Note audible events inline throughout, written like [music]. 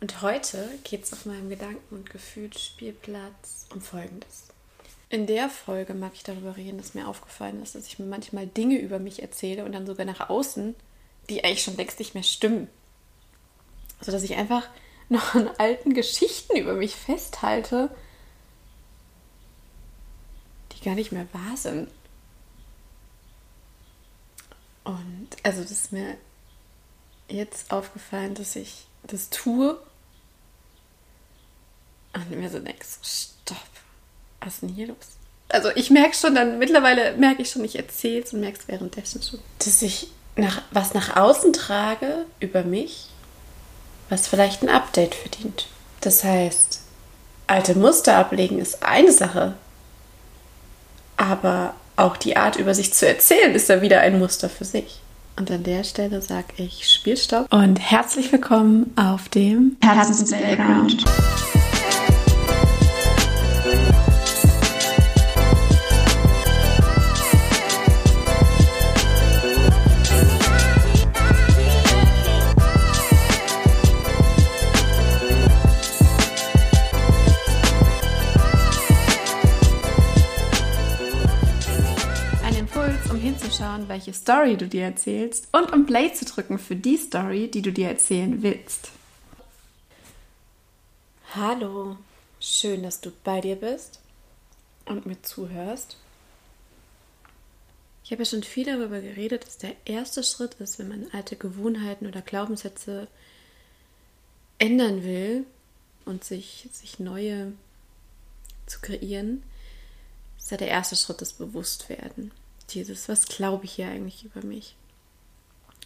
Und heute geht es auf meinem Gedanken- und Gefühlsspielplatz um Folgendes. In der Folge mag ich darüber reden, dass mir aufgefallen ist, dass ich mir manchmal Dinge über mich erzähle und dann sogar nach außen, die eigentlich schon längst nicht mehr stimmen. So dass ich einfach [laughs] noch an alten Geschichten über mich festhalte, die gar nicht mehr wahr sind. Und also das ist mir jetzt aufgefallen, dass ich das tue und mir so denkst, stopp, was ist denn hier los? Also ich merke schon dann, mittlerweile merke ich schon, ich erzähle es und merke es währenddessen schon, dass ich nach, was nach außen trage über mich, was vielleicht ein Update verdient. Das heißt, alte Muster ablegen ist eine Sache, aber auch die Art über sich zu erzählen ist ja wieder ein Muster für sich. Und an der Stelle sage ich Spielstopp. Und herzlich willkommen auf dem Herzens Story du dir erzählst und um Play zu drücken für die Story, die du dir erzählen willst. Hallo, schön, dass du bei dir bist und mir zuhörst. Ich habe ja schon viel darüber geredet, dass der erste Schritt ist, wenn man alte Gewohnheiten oder Glaubenssätze ändern will und sich, sich neue zu kreieren, ist ja der erste Schritt das Bewusstwerden dieses, was glaube ich hier eigentlich über mich?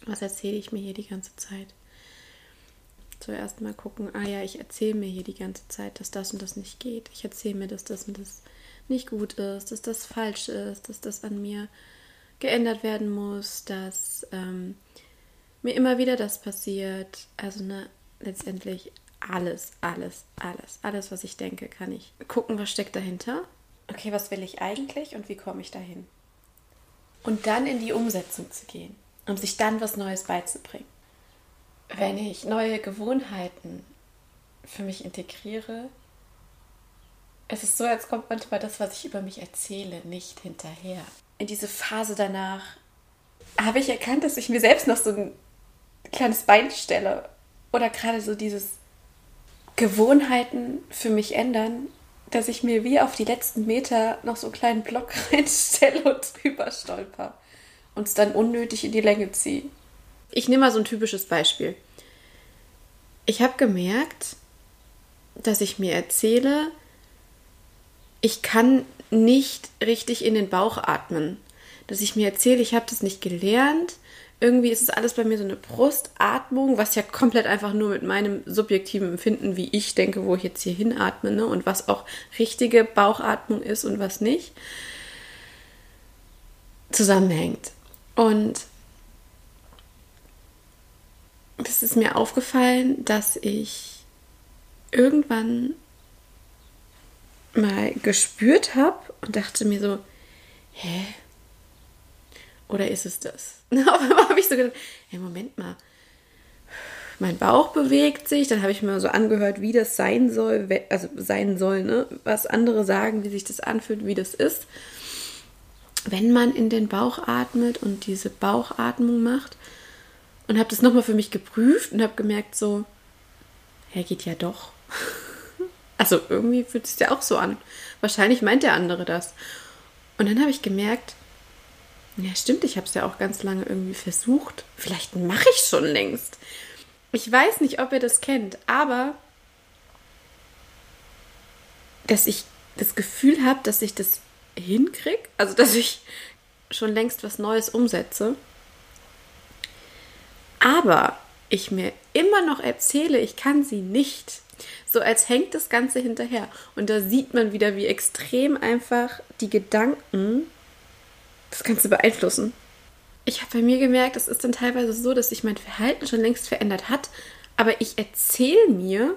Was erzähle ich mir hier die ganze Zeit? Zuerst mal gucken, ah ja, ich erzähle mir hier die ganze Zeit, dass das und das nicht geht. Ich erzähle mir, dass das und das nicht gut ist, dass das falsch ist, dass das an mir geändert werden muss, dass ähm, mir immer wieder das passiert. Also ne, letztendlich alles, alles, alles, alles, was ich denke, kann ich gucken, was steckt dahinter. Okay, was will ich eigentlich und wie komme ich dahin? Und dann in die Umsetzung zu gehen, um sich dann was Neues beizubringen. Wenn ich neue Gewohnheiten für mich integriere, es ist so, als kommt manchmal das, was ich über mich erzähle, nicht hinterher. In diese Phase danach habe ich erkannt, dass ich mir selbst noch so ein kleines Bein stelle oder gerade so dieses Gewohnheiten für mich ändern dass ich mir wie auf die letzten Meter noch so einen kleinen Block [laughs] reinstelle und drüber stolper und es dann unnötig in die Länge ziehe. Ich nehme mal so ein typisches Beispiel. Ich habe gemerkt, dass ich mir erzähle, ich kann nicht richtig in den Bauch atmen. Dass ich mir erzähle, ich habe das nicht gelernt, irgendwie ist es alles bei mir so eine Brustatmung, was ja komplett einfach nur mit meinem subjektiven Empfinden, wie ich denke, wo ich jetzt hier hinatme, ne? und was auch richtige Bauchatmung ist und was nicht, zusammenhängt. Und es ist mir aufgefallen, dass ich irgendwann mal gespürt habe und dachte mir so, hä? Oder ist es das? [laughs] Auf einmal habe ich so gedacht, hey, Moment mal. Mein Bauch bewegt sich, dann habe ich mir so angehört, wie das sein soll, also sein soll, ne? was andere sagen, wie sich das anfühlt, wie das ist. Wenn man in den Bauch atmet und diese Bauchatmung macht und habe das nochmal für mich geprüft und habe gemerkt, so, ja, geht ja doch. [laughs] Also irgendwie fühlt es sich ja auch so an. Wahrscheinlich meint der andere das. Und dann habe ich gemerkt, ja, stimmt, ich habe es ja auch ganz lange irgendwie versucht. Vielleicht mache ich schon längst. Ich weiß nicht, ob ihr das kennt, aber dass ich das Gefühl habe, dass ich das hinkriege, also dass ich schon längst was Neues umsetze, aber ich mir immer noch erzähle, ich kann sie nicht. So als hängt das Ganze hinterher. Und da sieht man wieder, wie extrem einfach die Gedanken das Ganze beeinflussen. Ich habe bei mir gemerkt, es ist dann teilweise so, dass sich mein Verhalten schon längst verändert hat, aber ich erzähle mir,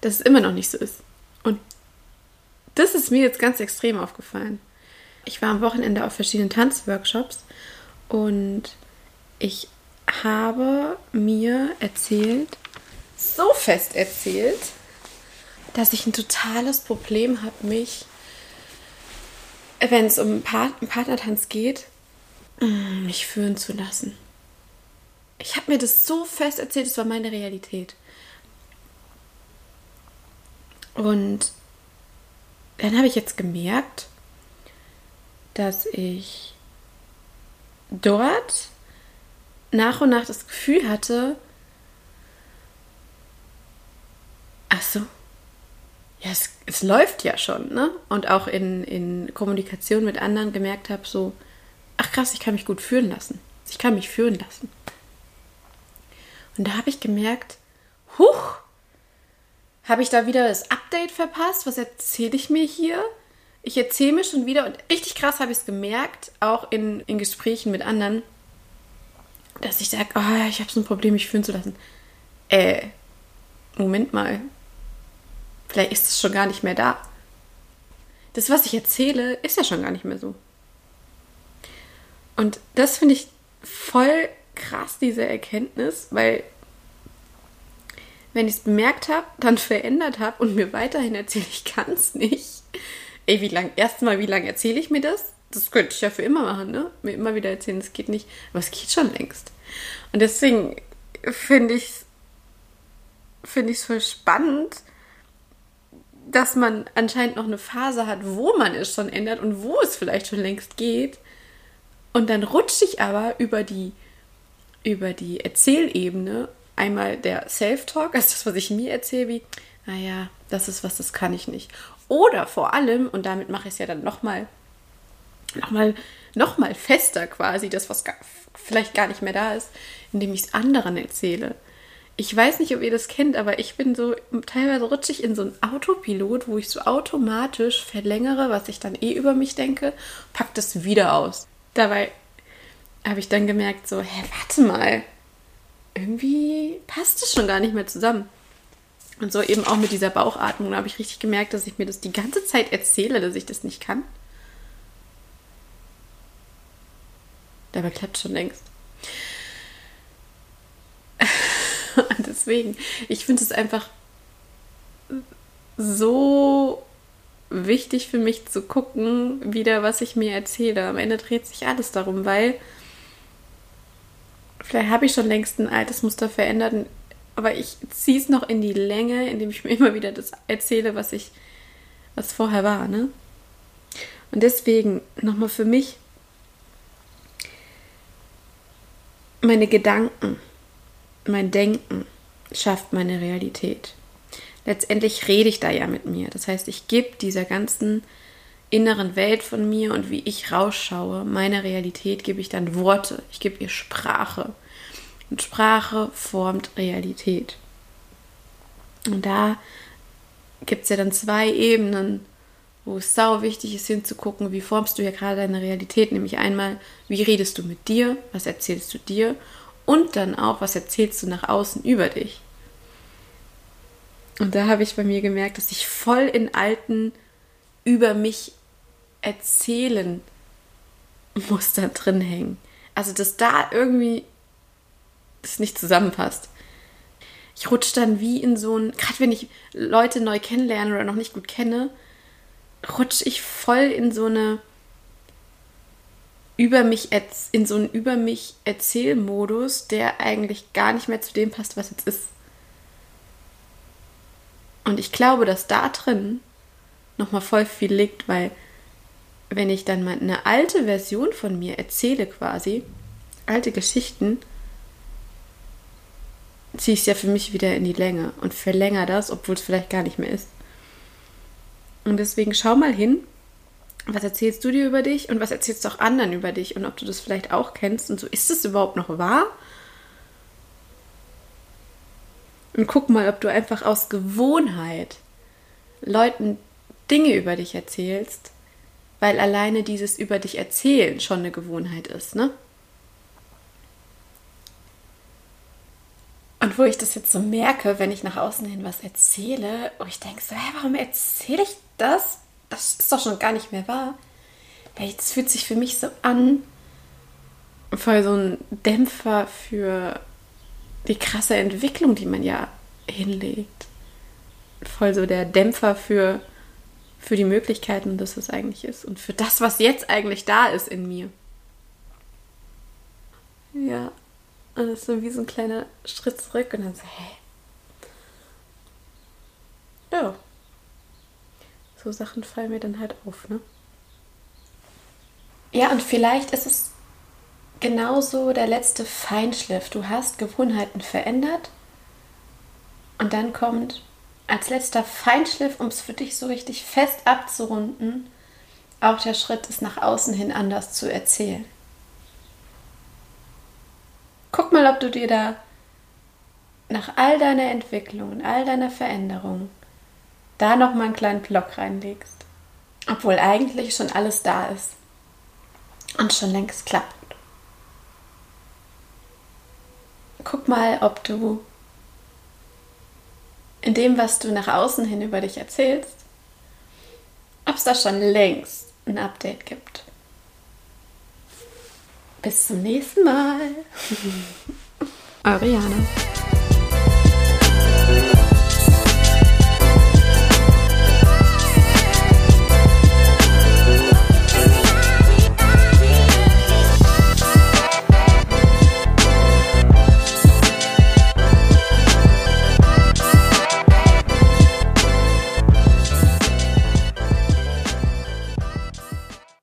dass es immer noch nicht so ist. Und das ist mir jetzt ganz extrem aufgefallen. Ich war am Wochenende auf verschiedenen Tanzworkshops und ich habe mir erzählt, so fest erzählt, dass ich ein totales Problem habe, mich, wenn es um Part Partnertanz geht, mm, mich führen zu lassen. Ich habe mir das so fest erzählt, es war meine Realität. Und dann habe ich jetzt gemerkt, dass ich dort nach und nach das Gefühl hatte, ach so, ja, es, es läuft ja schon, ne? Und auch in, in Kommunikation mit anderen gemerkt habe, so, ach krass, ich kann mich gut führen lassen. Ich kann mich führen lassen. Und da habe ich gemerkt, huch, habe ich da wieder das Update verpasst? Was erzähle ich mir hier? Ich erzähle mir schon wieder und richtig krass habe ich es gemerkt, auch in, in Gesprächen mit anderen, dass ich sage, oh, ich habe so ein Problem, mich führen zu lassen. Äh, Moment mal. Vielleicht ist es schon gar nicht mehr da. Das, was ich erzähle, ist ja schon gar nicht mehr so. Und das finde ich voll krass, diese Erkenntnis, weil wenn ich es bemerkt habe, dann [laughs] verändert habe und mir weiterhin erzähle, ich kann es nicht. Ey, wie lange, erstmal, wie lange erzähle ich mir das? Das könnte ich ja für immer machen, ne? Mir immer wieder erzählen, es geht nicht. Aber es geht schon längst. Und deswegen finde ich es es voll spannend, dass man anscheinend noch eine Phase hat, wo man es schon ändert und wo es vielleicht schon längst geht. Und dann rutsche ich aber über die, über die Erzählebene einmal der Self-Talk, also das, was ich mir erzähle, wie, naja, das ist was, das kann ich nicht. Oder vor allem, und damit mache ich es ja dann nochmal noch mal, noch mal fester quasi, das, was gar, vielleicht gar nicht mehr da ist, indem ich es anderen erzähle. Ich weiß nicht, ob ihr das kennt, aber ich bin so, teilweise rutsche ich in so einen Autopilot, wo ich so automatisch verlängere, was ich dann eh über mich denke, pack das wieder aus. Dabei habe ich dann gemerkt, so, hä, warte mal, irgendwie passt es schon gar nicht mehr zusammen. Und so eben auch mit dieser Bauchatmung habe ich richtig gemerkt, dass ich mir das die ganze Zeit erzähle, dass ich das nicht kann. Dabei klappt schon längst. Deswegen, ich finde es einfach so wichtig für mich zu gucken, wieder, was ich mir erzähle. Am Ende dreht sich alles darum, weil vielleicht habe ich schon längst ein altes Muster verändert, aber ich ziehe es noch in die Länge, indem ich mir immer wieder das erzähle, was ich, was vorher war, ne? Und deswegen nochmal für mich meine Gedanken, mein Denken schafft meine Realität. Letztendlich rede ich da ja mit mir. Das heißt, ich gebe dieser ganzen inneren Welt von mir und wie ich rausschaue, meine Realität, gebe ich dann Worte, ich gebe ihr Sprache. Und Sprache formt Realität. Und da gibt es ja dann zwei Ebenen, wo es sau wichtig ist hinzugucken, wie formst du ja gerade deine Realität, nämlich einmal, wie redest du mit dir, was erzählst du dir und dann auch, was erzählst du nach außen über dich. Und da habe ich bei mir gemerkt, dass ich voll in alten über mich erzählen Muster drin hängen. Also, dass da irgendwie es nicht zusammenpasst. Ich rutsche dann wie in so ein, gerade wenn ich Leute neu kennenlerne oder noch nicht gut kenne, rutsche ich voll in so eine über mich in so einen über mich Erzählmodus, der eigentlich gar nicht mehr zu dem passt, was jetzt ist. Und ich glaube, dass da drin nochmal voll viel liegt, weil wenn ich dann mal eine alte Version von mir erzähle quasi, alte Geschichten, ziehe ich es ja für mich wieder in die Länge und verlängere das, obwohl es vielleicht gar nicht mehr ist. Und deswegen schau mal hin, was erzählst du dir über dich und was erzählst du auch anderen über dich und ob du das vielleicht auch kennst und so, ist es überhaupt noch wahr? Und guck mal, ob du einfach aus Gewohnheit Leuten Dinge über dich erzählst, weil alleine dieses über dich erzählen schon eine Gewohnheit ist, ne? Und wo ich das jetzt so merke, wenn ich nach außen hin was erzähle, wo ich denke so, hä, warum erzähle ich das? Das ist doch schon gar nicht mehr wahr. Weil es fühlt sich für mich so an, voll so ein Dämpfer für die krasse Entwicklung, die man ja hinlegt. Voll so der Dämpfer für, für die Möglichkeiten, dass es eigentlich ist und für das, was jetzt eigentlich da ist in mir. Ja, und das ist so wie so ein kleiner Schritt zurück und dann so, hä? Ja. So Sachen fallen mir dann halt auf, ne? Ja, und vielleicht ist es genauso der letzte Feinschliff. Du hast Gewohnheiten verändert und dann kommt als letzter Feinschliff, um es für dich so richtig fest abzurunden, auch der Schritt, es nach außen hin anders zu erzählen. Guck mal, ob du dir da nach all deiner Entwicklung und all deiner Veränderung da noch mal einen kleinen Block reinlegst. Obwohl eigentlich schon alles da ist und schon längst klappt. Mal, ob du in dem, was du nach außen hin über dich erzählst, ob es da schon längst ein Update gibt. Bis zum nächsten Mal. [laughs] Jana.